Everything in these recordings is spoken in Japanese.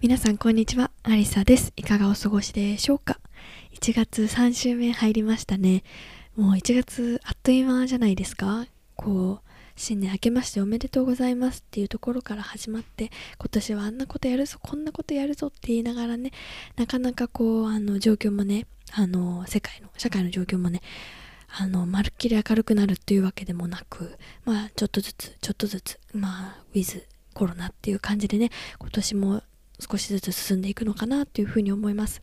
皆さんこんにちは。アリサです。いかがお過ごしでしょうか？1月3週目入りましたね。もう1月あっという間じゃないですか？こう新年明けましておめでとうございます。っていうところから始まって今年はあんなことやるぞこんなことやるぞって言いながらねなかなかこうあの状況もねあの世界の社会の状況もねあのまるっきり明るくなるっていうわけでもなくまあちょっとずつちょっとずつまあウィズコロナっていう感じでね今年も少しずつ進んでいくのかなっていうふうに思います。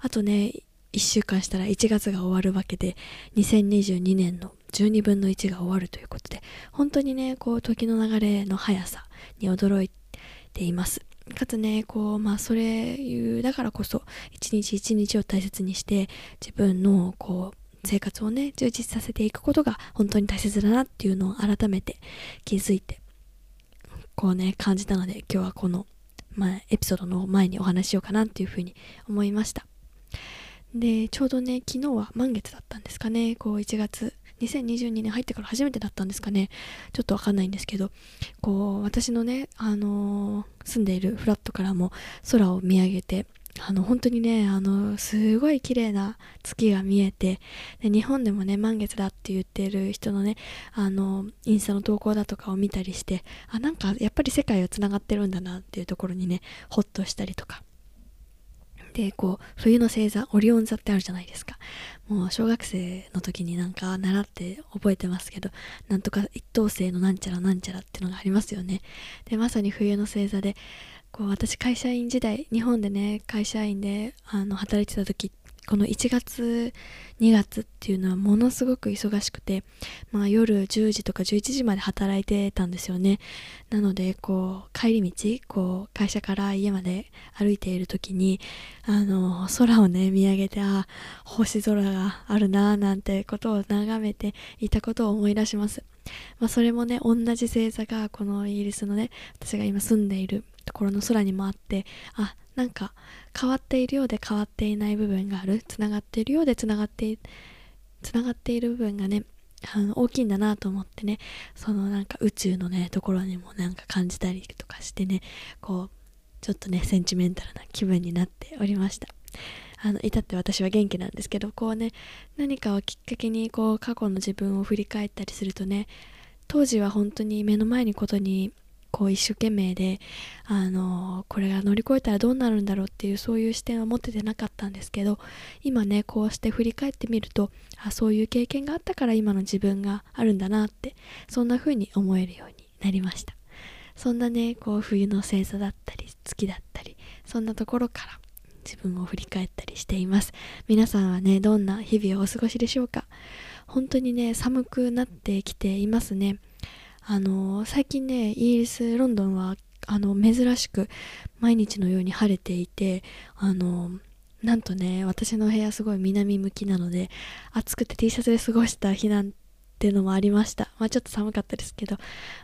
あとね1週間したら1月が終わるわけで2022年の12分の1が終わるということで本当にねこう時の流れの速さに驚いています。かつねこうまあそれいうだからこそ一日一日を大切にして自分のこう生活をね充実させていくことが本当に大切だなっていうのを改めて気づいてこうね感じたので今日はこのまあ、エピソードの前にお話ししようかなっていうふうに思いました。でちょうどね昨日は満月だったんですかね。こう1月2022年入ってから初めてだったんですかね。ちょっとわかんないんですけどこう私のね、あのー、住んでいるフラットからも空を見上げてあの本当にねあのすごい綺麗な月が見えてで日本でもね満月だって言ってる人のねあのインスタの投稿だとかを見たりしてあなんかやっぱり世界はつながってるんだなっていうところにねホッとしたりとか。でこう冬の星座オリオン座ってあるじゃないですか。もう小学生の時になんか習って覚えてますけどなんとか一等星のなんちゃらなんちゃらっていうのがありますよね。でまさに冬の星座でこう私会社員時代日本でね会社員であの働いてた時この1月2月っていうのはものすごく忙しくて、まあ、夜10時とか11時まで働いてたんですよね。なのでこう帰り道こう会社から家まで歩いている時にあの空をね見上げてあ星空があるななんてことを眺めていたことを思い出します、まあ、それもね同じ星座がこのイギリスのね私が今住んでいるところの空にもあってあなんか変わっているようで変わっていない部分がある。つながっているようでつながってつながっている部分がねあの大きいんだなと思ってね。そのなんか宇宙のねところにもなんか感じたりとかしてね。こうちょっとねセンチメンタルな気分になっておりました。あの至って私は元気なんですけどこうね何かをきっかけにこう過去の自分を振り返ったりするとね当時は本当に目の前にことにこう一生懸命であのこれが乗り越えたらどうなるんだろうっていうそういう視点は持っててなかったんですけど今ねこうして振り返ってみるとあそういう経験があったから今の自分があるんだなってそんな風に思えるようになりました。そんなねこう冬の星座だったり月だったりそんなところから自分を振り返ったりしています。皆さんはねどんな日々をお過ごしでしょうか？本当にね寒くなってきていますね。あの最近ねイギリスロンドンはあの珍しく毎日のように晴れていてあのなんとね私の部屋すごい南向きなので暑くて T シャツで過ごした日なんていうのもありました。まあちょっと寒かったですけど、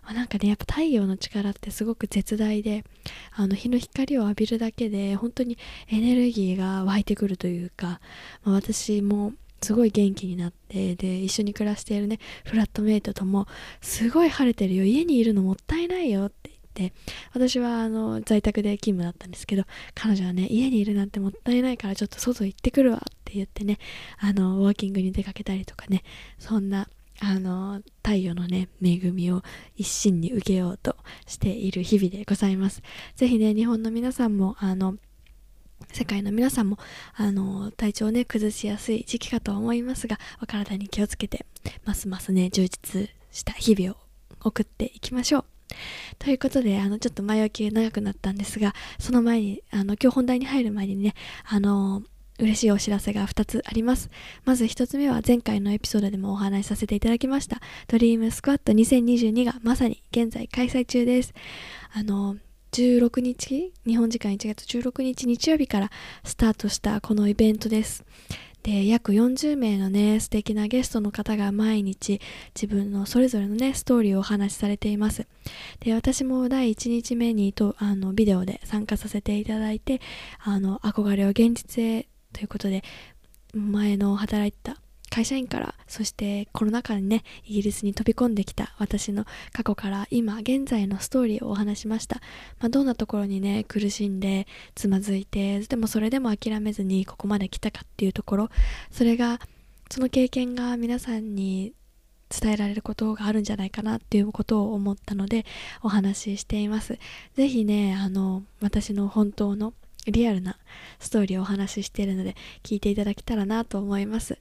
まあ、なんかねやっぱ太陽の力ってすごく絶大であの日の光を浴びるだけで本当にエネルギーが湧いてくるというか、まあ、私もすごい元気になってで一緒に暮らしているねフラットメイトともすごい晴れてるよ家にいるのもったいないよって言って私はあの在宅で勤務だったんですけど彼女はね家にいるなんてもったいないからちょっと外行ってくるわって言ってねあのウォーキングに出かけたりとかねそんなあの太陽のね恵みを一身に受けようとしている日々でございます。ぜひね日本の皆さんもあの世界の皆さんもあの体調をね崩しやすい時期かと思いますがお体に気をつけてますますね充実した日々を送っていきましょうということであのちょっと前置き長くなったんですがその前にあの今日本題に入る前にねあの嬉しいお知らせが2つあります。まず1つ目は前回のエピソードでもお話しさせていただきましたドリームスクワット2022がまさに現在開催中です。あの16日日本時間1月16日日曜日からスタートしたこのイベントです。で約40名のね素敵なゲストの方が毎日自分のそれぞれのねストーリーをお話しされています。で私も第1日目にとあのビデオで参加させていただいてあの憧れを現実へということで前の働いた会社員からそしてコロナ禍にねイギリスに飛び込んできた私の過去から今現在のストーリーをお話しました、まあ、どんなところにね苦しんでつまずいてでもそれでも諦めずにここまで来たかっていうところ。それがその経験が皆さんに伝えられることがあるんじゃないかなっていうことを思ったのでお話ししています。是非ねあの私の本当のリアルなストーリーをお話ししているので聞いていただけたらなと思います。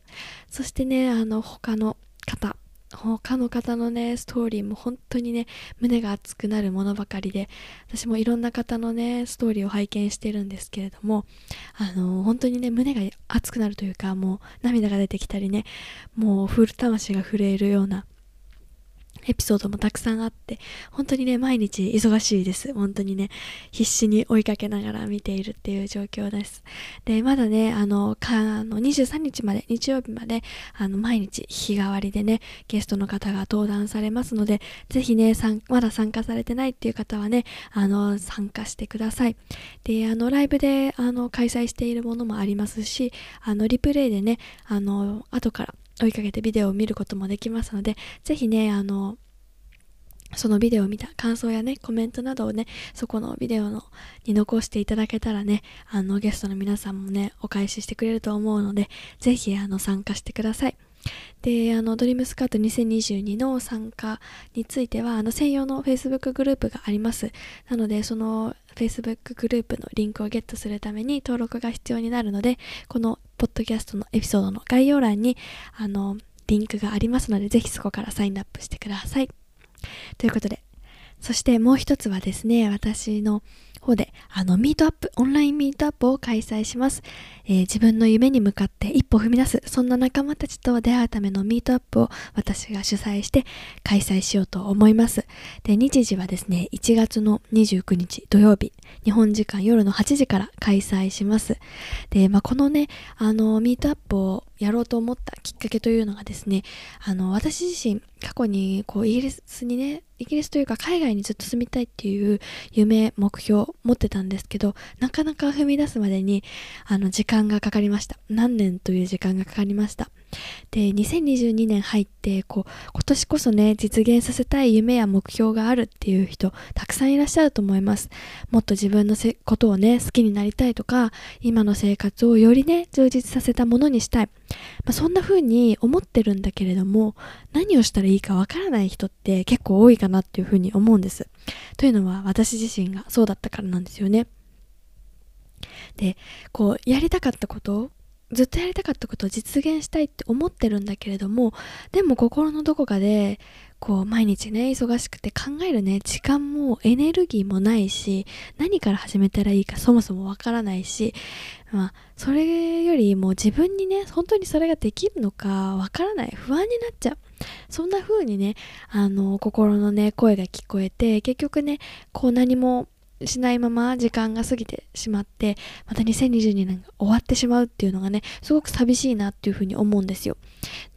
そしてねあの他の方他の方のねストーリーも本当にね胸が熱くなるものばかりで私もいろんな方のねストーリーを拝見してるんですけれどもあの本当にね胸が熱くなるというかもう涙が出てきたりねもうフル魂が震えるようなエピソードもたくさんあって、本当にね、毎日忙しいです。本当にね、必死に追いかけながら見ているっていう状況です。で、まだね、あの、かあの23日まで、日曜日まで、あの、毎日日替わりでね、ゲストの方が登壇されますので、ぜひね、まだ参加されてないっていう方はね、あの、参加してください。で、あの、ライブで、あの、開催しているものもありますし、あの、リプレイでね、あの、後から追いかけてビデオを見ることもできますので、ぜひね、あの、そのビデオを見た感想やね、コメントなどをね、そこのビデオのに残していただけたらね、あの、ゲストの皆さんもね、お返ししてくれると思うので、ぜひ、あの、参加してください。で、あの、ドリームスカート2022の参加については、あの、専用の Facebook グループがあります。なので、その Facebook グループのリンクをゲットするために登録が必要になるので、このポッドキャストのエピソードの概要欄に、あの、リンクがありますので、ぜひそこからサインアップしてください。ということで、そしてもう一つはですね、私の方で、あの、ミートアップ、オンラインミートアップを開催します。えー、自分の夢に向かって一歩踏み出す、そんな仲間たちと出会うためのミートアップを私が主催して開催しようと思います。で、日時はですね、1月の29日土曜日、日本時間夜の8時から開催します。で、まあ、このね、あの、ミートアップをやろうと思ったきっかけというのがですね、あの、私自身、過去にこうイギリスにね、イギリスというか海外にずっと住みたいっていう夢、目標持ってたんですけど、なかなか踏み出すまでに、あの、時間がかかりました。何年という時間がかかりました。で、2022年入って、こう、今年こそね、実現させたい夢や目標があるっていう人、たくさんいらっしゃると思います。もっと自分のことをね、好きになりたいとか、今の生活をよりね、充実させたものにしたい。まあ、そんな風に思ってるんだけれども、何をしたらいいかわからない人って結構多いかなっていう風に思うんです。というのは、私自身がそうだったからなんですよね。で、こう、やりたかったことずっとやりたかったことを実現したいって思ってるんだけれどもでも心のどこかでこう毎日ね忙しくて考えるね時間もエネルギーもないし何から始めたらいいかそもそもわからないしまあそれよりも自分にね本当にそれができるのかわからない不安になっちゃう。そんな風にねあの心のね声が聞こえて結局ねこう何もしないまま時間が過ぎてしまって、また2022年が終わってしまうっていうのがね、すごく寂しいなっていうふうに思うんですよ。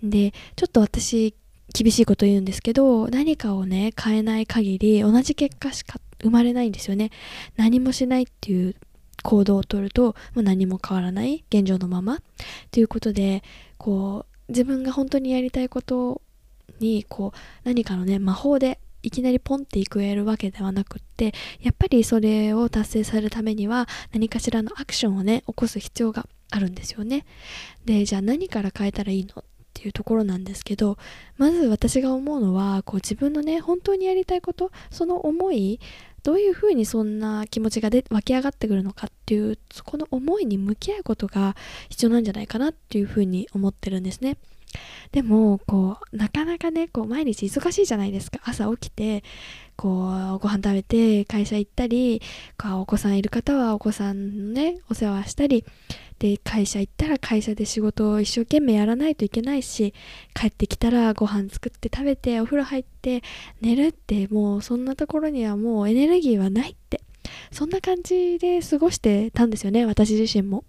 で、ちょっと私、厳しいこと言うんですけど、何かをね、変えない限り同じ結果しか生まれないんですよね。何もしないっていう行動をとると、もう何も変わらない、現状のまま。ということで、こう、自分が本当にやりたいことに、こう、何かのね、魔法でいきなりポンっていくえるわけではなくってやっぱりそれを達成されるためには何かしらのアクションをね起こす必要があるんですよねでじゃあ何から変えたらいいのっていうところなんですけどまず私が思うのはこう自分のね本当にやりたいことその思いどういうふうにそんな気持ちがで湧き上がってくるのかっていうそこの思いに向き合うことが必要なんじゃないかなっていうふうに思ってるんですね。でもこうなかなかねこう毎日忙しいじゃないですか。朝起きてこうご飯食べて会社行ったりお子さんいる方はお子さんのねお世話したりで会社行ったら会社で仕事を一生懸命やらないといけないし帰ってきたらご飯作って食べてお風呂入って寝るってもうそんなところにはもうエネルギーはないって。そんな感じで過ごしてたんですよね私自身も。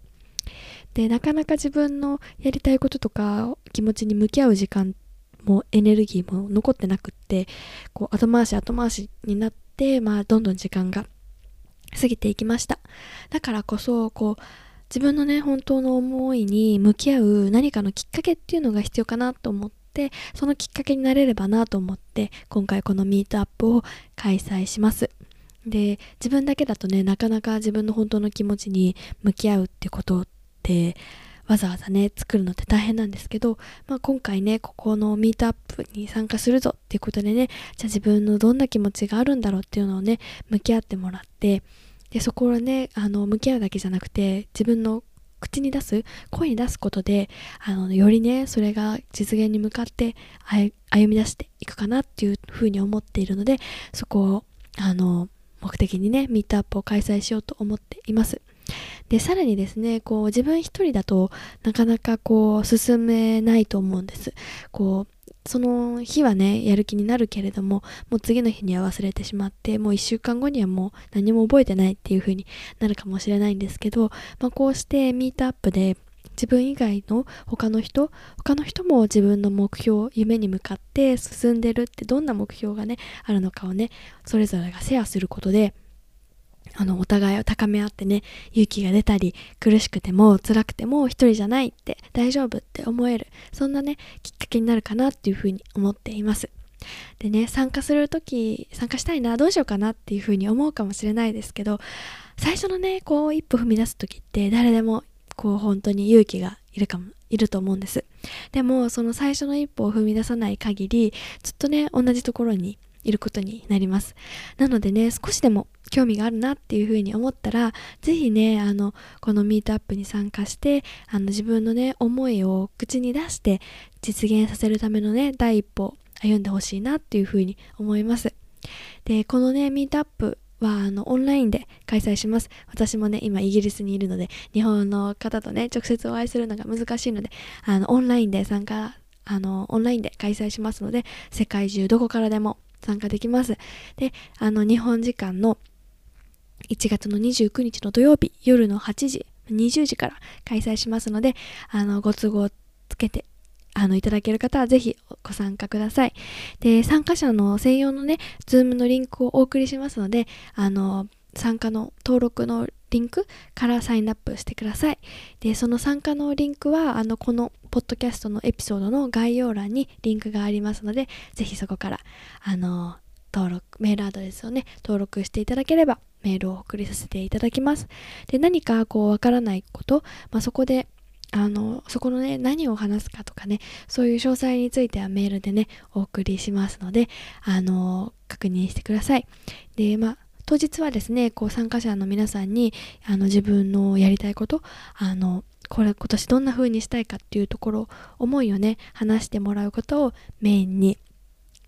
でなかなか自分のやりたいこととか気持ちに向き合う時間もエネルギーも残ってなくってこう後回し後回しになってまあどんどん時間が過ぎていきました。だからこそこう自分のね本当の思いに向き合う何かのきっかけっていうのが必要かなと思ってそのきっかけになれればなと思って今回このミートアップを開催します。で自分だけだとねなかなか自分の本当の気持ちに向き合うってことってわざわざね作るのって大変なんですけど、まあ、今回ねここのミートアップに参加するぞっていうことでねじゃあ自分のどんな気持ちがあるんだろうっていうのをね向き合ってもらってでそこをねあの向き合うだけじゃなくて自分の口に出す声に出すことであのよりねそれが実現に向かって歩み出していくかなっていうふうに思っているのでそこをあの目的にねミートアップを開催しようと思っています。でさらにですねこう自分一人だとなかなかこう進めないと思うんです。こうその日はねやる気になるけれどももう次の日には忘れてしまってもう1週間後にはもう何も覚えてないっていう風になるかもしれないんですけど、まあ、こうしてミートアップで自分以外の他の人他の人も自分の目標夢に向かって進んでるってどんな目標がねあるのかをねそれぞれがシェアすることであの、お互いを高め合ってね、勇気が出たり、苦しくても辛くても一人じゃないって、大丈夫って思える、そんなね、きっかけになるかなっていうふうに思っています。でね、参加するとき、参加したいな、どうしようかなっていうふうに思うかもしれないですけど、最初のね、こう、一歩踏み出すときって誰でも、こう、本当に勇気がいるかも、いると思うんです。でも、その最初の一歩を踏み出さない限り、ずっとね、同じところにいることになります。なのでね、少しでも興味があるなっていうふうに思ったら、ぜひね、あの、このミートアップに参加して、あの、自分のね、思いを口に出して実現させるためのね、第一歩歩んでほしいなっていうふうに思います。で、このね、ミートアップはあのオンラインで開催します。私もね、今イギリスにいるので、日本の方とね、直接お会いするのが難しいので、あのオンラインで参加、あのオンラインで開催しますので、世界中どこからでも参加できます。で、あの、日本時間の1月の29日の土曜日夜の8時、20時から開催しますので、あの、ご都合つけてあの、いただける方はぜひご参加ください。で、参加者の専用のね、ズームのリンクをお送りしますので、あの、参加の登録のリンクからサインアップしてください。で、その参加のリンクは、あの、このポッドキャストのエピソードの概要欄にリンクがありますので、ぜひそこから、あの、登録、メールアドレスをね、登録していただければ、メールを送りさせていただきます。で、何かこう、わからないこと、まあ、そこで、あの、そこのね、何を話すかとかね、そういう詳細についてはメールでね、お送りしますので、あの、確認してください。で、まあ、当日はですねこう参加者の皆さんにあの自分のやりたいことあのこれ今年どんな風にしたいかっていうところ思いをね話してもらうことをメインに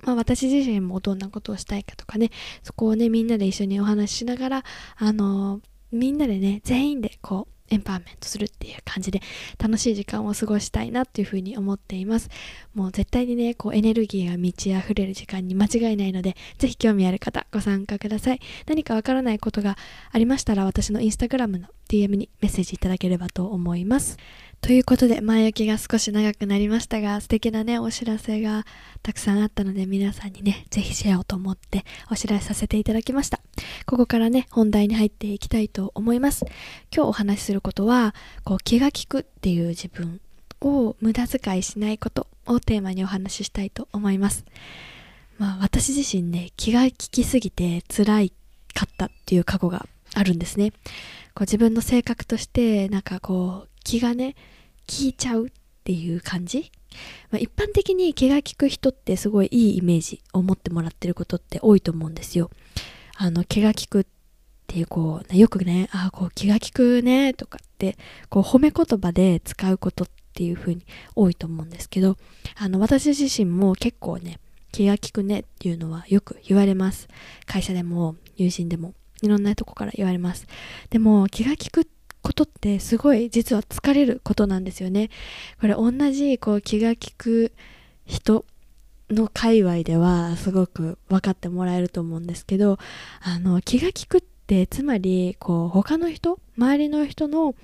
まあ、私自身もどんなことをしたいかとかねそこをねみんなで一緒にお話ししながらあのみんなでね全員でこうエンパワーメントするっていう感じで楽しい時間を過ごしたいなっていうふうに思っています。もう絶対にねこうエネルギーが満ち溢れる時間に間違いないので是非興味ある方ご参加ください。何かわからないことがありましたら私のインスタグラムの DM にメッセージいただければと思います。ということで前置きが少し長くなりましたが素敵なねお知らせがたくさんあったので皆さんにねぜひシェアをと思ってお知らせさせていただきました。ここからね本題に入っていきたいと思います。今日お話しすることはこう気が利くっていう自分を無駄遣いしないことをテーマにお話ししたいと思います。まあ私自身ね気が利きすぎて辛いかったっていう過去があるんですね。こう自分の性格としてなんかこう気がね聞いちゃうっていう感じ、まあ、一般的に気が利く人ってすごいいいイメージを持ってもらってることって多いと思うんですよ。あの気が利くっていうこう、ね、よくねああこう気が利くねとかってこう褒め言葉で使うことっていう風に多いと思うんですけどあの私自身も結構ね気が利くねっていうのはよく言われます。会社でも友人でもいろんなとこから言われます。でも気が利くってことってすごい実は疲れることなんですよね。これ同じこう気が利く人の界隈ではすごく分かってもらえると思うんですけどあの気が利くっでつまりこう他の人周りの人の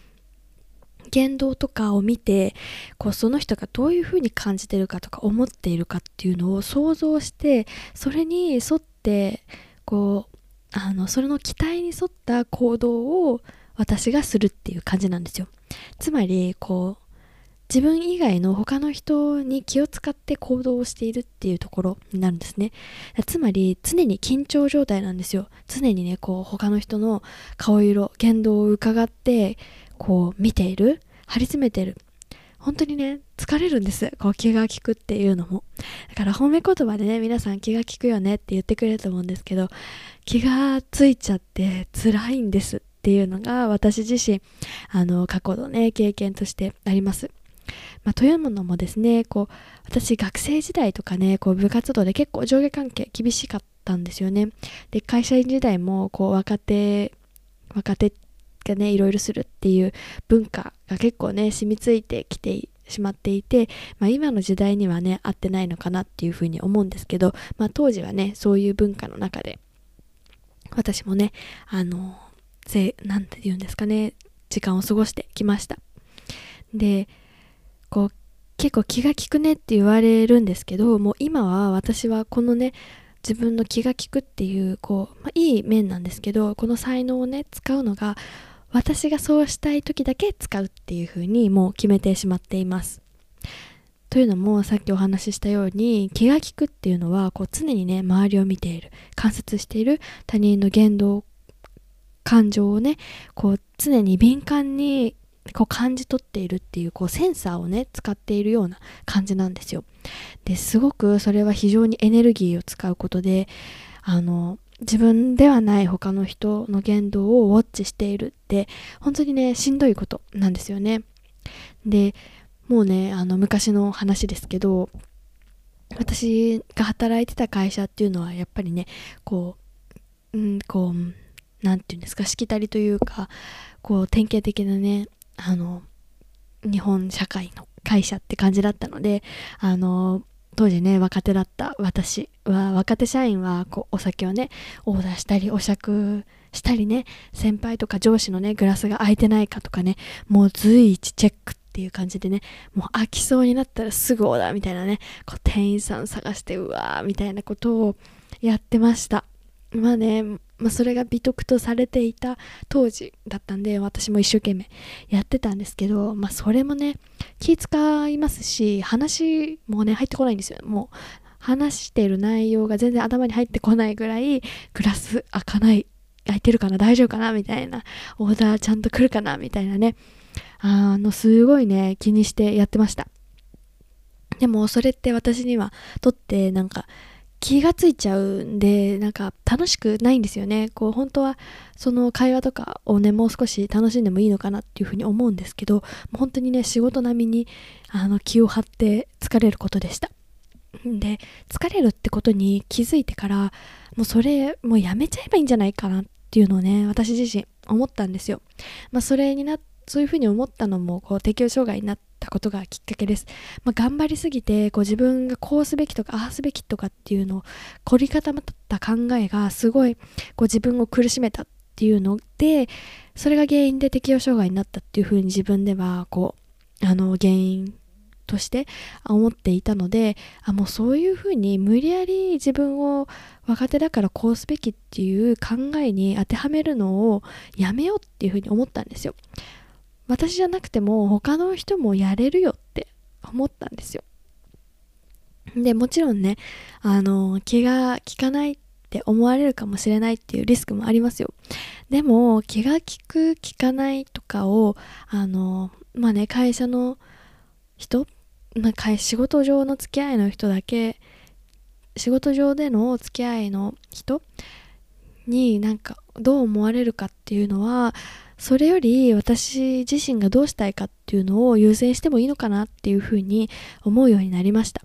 言動とかを見てこうその人がどういうふうに感じてるかとか思っているかっていうのを想像してそれに沿ってこうあのそれの期待に沿った行動を私がするっていう感じなんですよ。つまりこう自分以外の他の人に気を使って行動をしているっていうところになるんですね。つまり常に緊張状態なんですよ。常にねこう他の人の顔色言動を伺ってこう見ている張り詰めてる。本当にね疲れるんです。こう気が利くっていうのも。だから褒め言葉でね皆さん気が利くよねって言ってくれると思うんですけど気がついちゃって辛いんです。っていうのが私自身あの過去のね経験としてあります。まあ、というのもですねこう私学生時代とかねこう部活動で結構上下関係厳しかったんですよね。で会社員時代もこう若手若手がねいろいろするっていう文化が結構ね染みついてきてしまっていて、まあ、今の時代にはね合ってないのかなっていうふうに思うんですけど、まあ、当時はねそういう文化の中で私もねあの何て言うんですかね時間を過ごしてきました。でこう結構気が利くねって言われるんですけどもう今は私はこのね自分の気が利くっていうこう、まあ、いい面なんですけどこの才能をね使うのが私がそうしたい時だけ使うっていう風にもう決めてしまっています。というのもさっきお話ししたように気が利くっていうのはこう常にね周りを見ている観察している他人の言動感情をねこう常に敏感にこう感じ取っているっていうこうセンサーをね使っているような感じなんですよ。ですごくそれは非常にエネルギーを使うことであの自分ではない他の人の言動をウォッチしているって本当にねしんどいことなんですよね。でもうねあの昔の話ですけど私が働いてた会社っていうのはやっぱりねこううんこう何て言うんですかしきたりというかこう典型的なねあの日本社会の会社って感じだったのであの当時ね若手だった私は若手社員はこうお酒をねオーダーしたりお酌したりね先輩とか上司のねグラスが空いてないかとかねもう随一チェックっていう感じでねもう飽きそうになったらすぐオーダーみたいなねこう店員さん探してうわーみたいなことをやってました。まあねまあ、それが美徳とされていた当時だったんで私も一生懸命やってたんですけど、まあ、それもね気使いますし話もね入ってこないんですよ。もう話してる内容が全然頭に入ってこないぐらいグラス開かない開いてるかな大丈夫かなみたいなオーダーちゃんと来るかなみたいなねあのすごいね気にしてやってました。でもそれって私にはとってなんか気がついちゃうんでなんか楽しくないんですよね。こう本当はその会話とかをねもう少し楽しんでもいいのかなっていうふうに思うんですけど本当にね仕事並みにあの気を張って疲れることでした。で疲れるってことに気づいてからもうそれもうやめちゃえばいいんじゃないかなっていうのをね私自身思ったんですよ。まあそれになっそういうふうに思ったのもこう適応障害になったことがきっかけです。まあ、頑張りすぎてこう自分がこうすべきとかああすべきとかっていうのを凝り固まった考えがすごいこう自分を苦しめたっていうのでそれが原因で適応障害になったっていうふうに自分ではこうあの原因として思っていたのであもうそういうふうに無理やり自分を若手だからこうすべきっていう考えに当てはめるのをやめようっていうふうに思ったんですよ。私じゃなくても他の人もやれるよって思ったんですよ。でもちろんねあの気が利かないって思われるかもしれないっていうリスクもありますよ。でも気が利く利かないとかをあのまあね会社の人、まあ、仕事上の付き合いの人だけ仕事上での付き合いの人になんかどう思われるかっていうのはそれより私自身がどうしたいかっていうのを優先してもいいのかなっていうふうに思うようになりました。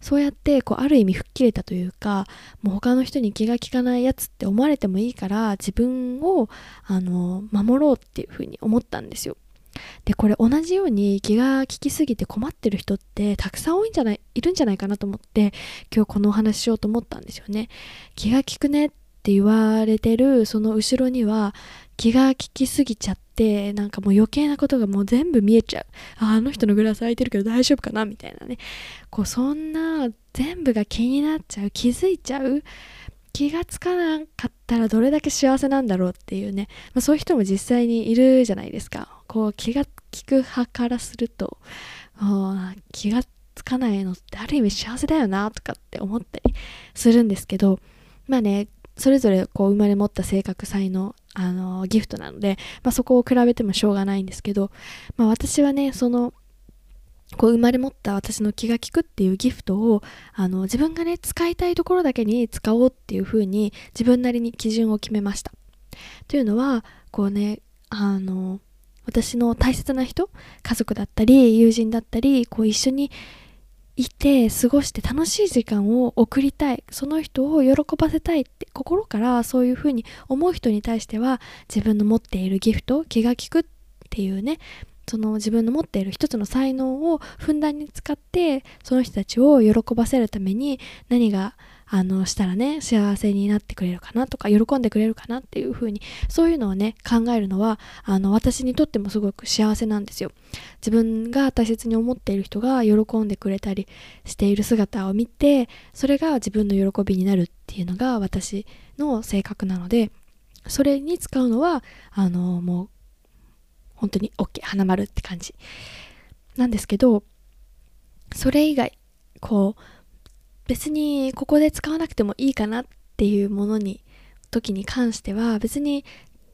そうやってこうある意味吹っ切れたというかもう他の人に気が利かないやつって思われてもいいから自分をあの守ろうっていうふうに思ったんですよ。でこれ同じように気が利きすぎて困ってる人ってたくさん多いんじゃないいるんじゃないかなと思って今日このお話ししようと思ったんですよね。気が利くねって言われてるその後ろには気が利きすぎちゃってなんかもう余計なことがもう全部見えちゃう。ああの人のグラス空いてるけど大丈夫かな？みたいなね。こうそんな全部が気になっちゃう。気づいちゃう。気がつかなかったらどれだけ幸せなんだろうっていうね、まあ、そういう人も実際にいるじゃないですか。こう気が利く派からすると気がつかないのってある意味幸せだよなとかって思ったりするんですけど。まあねそれぞれこう生まれ持った性格才能あのギフトなので、まあ、そこを比べてもしょうがないんですけど、まあ、私はねそのこう生まれ持った私の気が利くっていうギフトをあの自分がね使いたいところだけに使おうっていうふうに自分なりに基準を決めました。というのはこうねあの私の大切な人家族だったり友人だったりこう一緒にいて過ごして楽しい時間を送りたい。その人を喜ばせたいって心からそういうふうに思う人に対しては自分の持っているギフト気が利くっていうねその自分の持っている一つの才能をふんだんに使ってその人たちを喜ばせるために何があのしたらね幸せになってくれるかなとか喜んでくれるかなっていう風にそういうのをね考えるのはあの私にとってもすごく幸せなんですよ。自分が大切に思っている人が喜んでくれたりしている姿を見てそれが自分の喜びになるっていうのが私の性格なのでそれに使うのはあのもう本当に OK 花丸って感じなんですけどそれ以外こう別にここで使わなくてもいいかなっていうものに時に関しては別に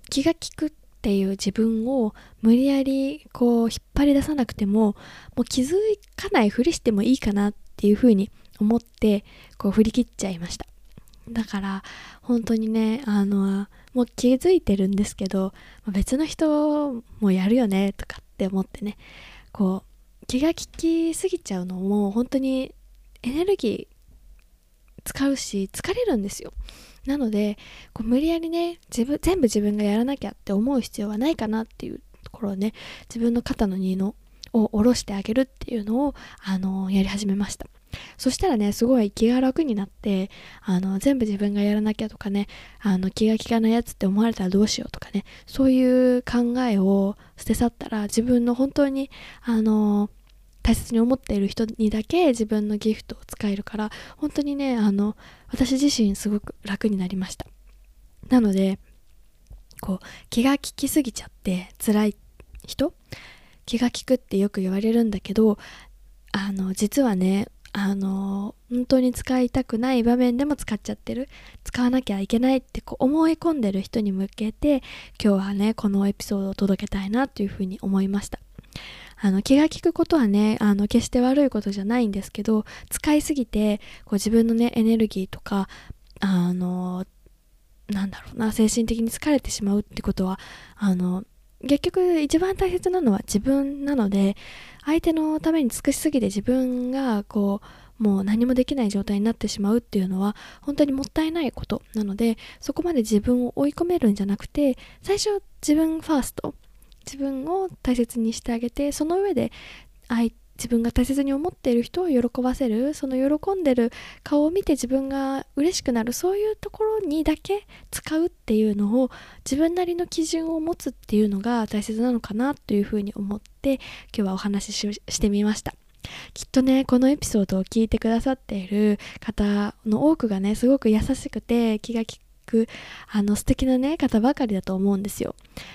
気が利くっていう自分を無理やりこう引っ張り出さなくてももう気づかないふりしてもいいかなっていうふうに思ってこう振り切っちゃいました。だから本当にねあのもう気づいてるんですけど別の人もやるよねとかって思ってねこう気が利きすぎちゃうのも本当にエネルギー使うし疲れるんですよ。なのでこう無理やりね自分全部自分がやらなきゃって思う必要はないかなっていうところをね自分の肩の荷のを下ろしてあげるっていうのをあのやり始めました。そしたらねすごい気が楽になってあの全部自分がやらなきゃとかねあの気が利かないやつって思われたらどうしようとかねそういう考えを捨て去ったら自分の本当にあの大切に思っている人にだけ自分のギフトを使えるから本当にねあの私自身すごく楽になりました。なのでこう気が利きすぎちゃって辛い人？気が利くってよく言われるんだけどあの実はねあの本当に使いたくない場面でも使っちゃってる。使わなきゃいけないってこう思い込んでる人に向けて今日はねこのエピソードを届けたいなというふうに思いました。あの気が利くことはねあの決して悪いことじゃないんですけど使いすぎてこう自分のねエネルギーとかあのなんだろうな精神的に疲れてしまうってことはあの結局一番大切なのは自分なので相手のために尽くしすぎて自分がこうもう何もできない状態になってしまうっていうのは本当にもったいないことなのでそこまで自分を追い込めるんじゃなくて最初自分ファースト自分を大切にしてあげてその上で自分が大切に思っている人を喜ばせるその喜んでる顔を見て自分が嬉しくなるそういうところにだけ使うっていうのを自分なりの基準を持つっていうのが大切なのかなというふうに思って今日はお話ししてみました。きっとねこのエピソードを聞いてくださっている方の多くがねすごく優しくて気が利くくあの素敵なね方ばかりだと思うんですよ。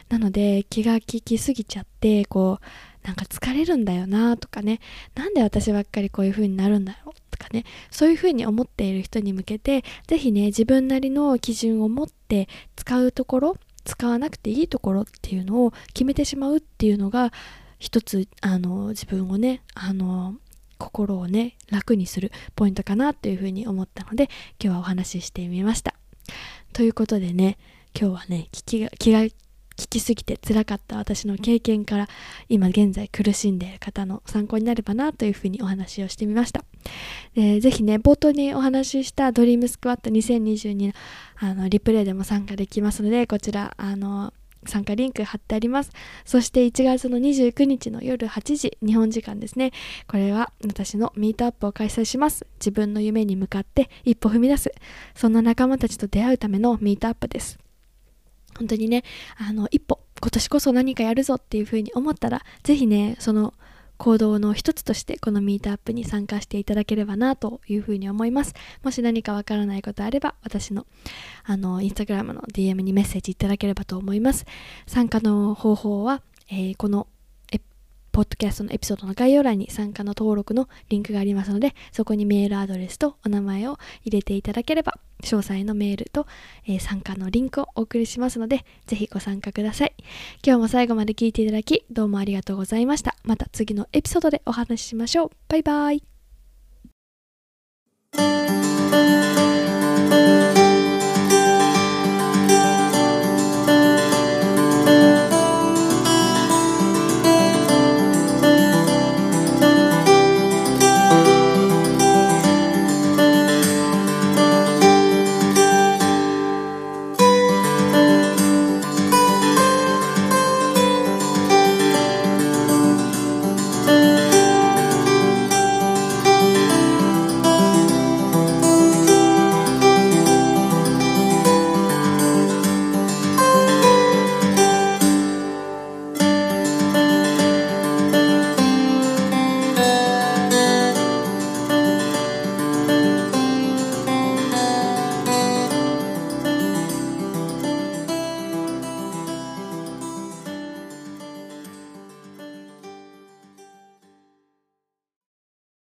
なので気が利きすぎちゃってこうなんか疲れるんだよなとかね。なんで私ばっかりこういう風になるんだろうとかね。そういう風に思っている人に向けて是非ね自分なりの基準を持って使うところ使わなくていいところっていうのを決めてしまうっていうのが一つあの自分をねあの心をね楽にするポイントかなというふうに思ったので今日はお話ししてみました。ということでね今日はね聞きが気が利きすぎてつらかった私の経験から今現在苦しんでいる方の参考になればなというふうにお話をしてみました。でぜひね冒頭にお話ししたドリームスクワット2022のあのリプレイでも参加できますのでこちらあの参加リンク貼ってあります。そして1月の29日の夜8時日本時間ですね。これは私のミートアップを開催します。自分の夢に向かって一歩踏み出す。そんな仲間たちと出会うためのミートアップです。本当にねあの一歩今年こそ何かやるぞっていう風に思ったら是非ねその行動の一つとしてこのミートアップに参加していただければなというふうに思います。もし何かわからないことあれば私のあのインスタグラムの DM にメッセージいただければと思います。参加の方法は、えー、このポッドキャストのエピソードの概要欄に参加の登録のリンクがありますので、そこにメールアドレスとお名前を入れていただければ、詳細のメールと、えー、参加のリンクをお送りしますので、ぜひご参加ください。今日も最後まで聞いていただき、どうもありがとうございました。また次のエピソードでお話ししましょう。バイバイ。